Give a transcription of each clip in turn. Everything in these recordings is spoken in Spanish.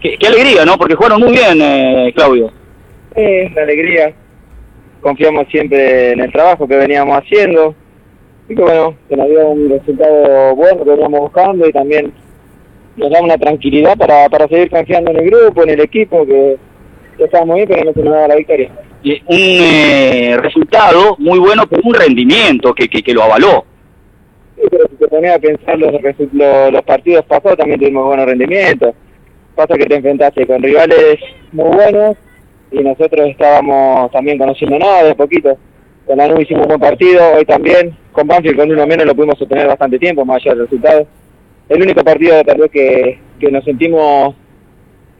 Qué, alegría, ¿no? Porque jugaron muy bien, eh, Claudio. Sí, la alegría. Confiamos siempre en el trabajo que veníamos haciendo. Y que bueno, que nos dio un resultado bueno que veníamos buscando y también nos da una tranquilidad para, para seguir confiando en el grupo, en el equipo, que, que estábamos bien, pero no se nos daba la victoria. Y un eh, resultado muy bueno, pero un rendimiento que, que, que lo avaló. Sí, pero si te pones a pensar los, los, partidos pasados también tuvimos buenos rendimientos. Pasa que te enfrentaste con rivales muy buenos y nosotros estábamos también conociendo nada de poquito. Con la nube hicimos un buen partido, hoy también. Con Banfield con uno menos lo pudimos sostener bastante tiempo, más allá del resultado. El único partido tal vez que, que nos sentimos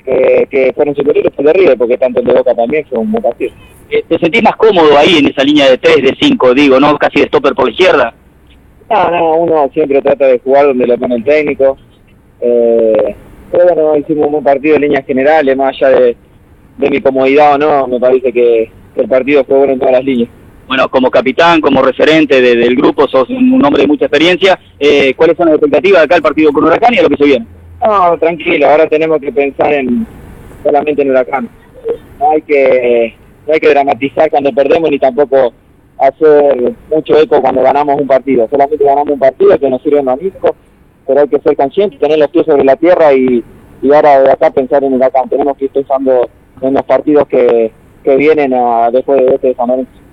que, que fueron superiores fue de River, porque tanto el de Boca también fue un buen partido. Eh, ¿Te sentís más cómodo ahí en esa línea de 3, de 5, digo, no casi de stopper por la izquierda? No, no, uno siempre trata de jugar donde lo pone el técnico. Eh, pero bueno, hicimos un buen partido en líneas generales, más allá de, de mi comodidad o no, me parece que, el partido fue bueno en todas las líneas. Bueno, como capitán, como referente del grupo, sos un hombre de mucha experiencia. Eh, ¿Cuáles son las expectativas de acá el partido con Huracán y a lo que se viene? No, tranquilo, ahora tenemos que pensar en solamente en Huracán. No hay que, no hay que dramatizar cuando perdemos ni tampoco hacer mucho eco cuando ganamos un partido. Solamente ganamos un partido que nos sirve en amigo, pero hay que ser conscientes, tener los pies sobre la tierra y, y ahora de acá pensar en Huracán. Tenemos que ir pensando en los partidos que, que vienen a, después de este San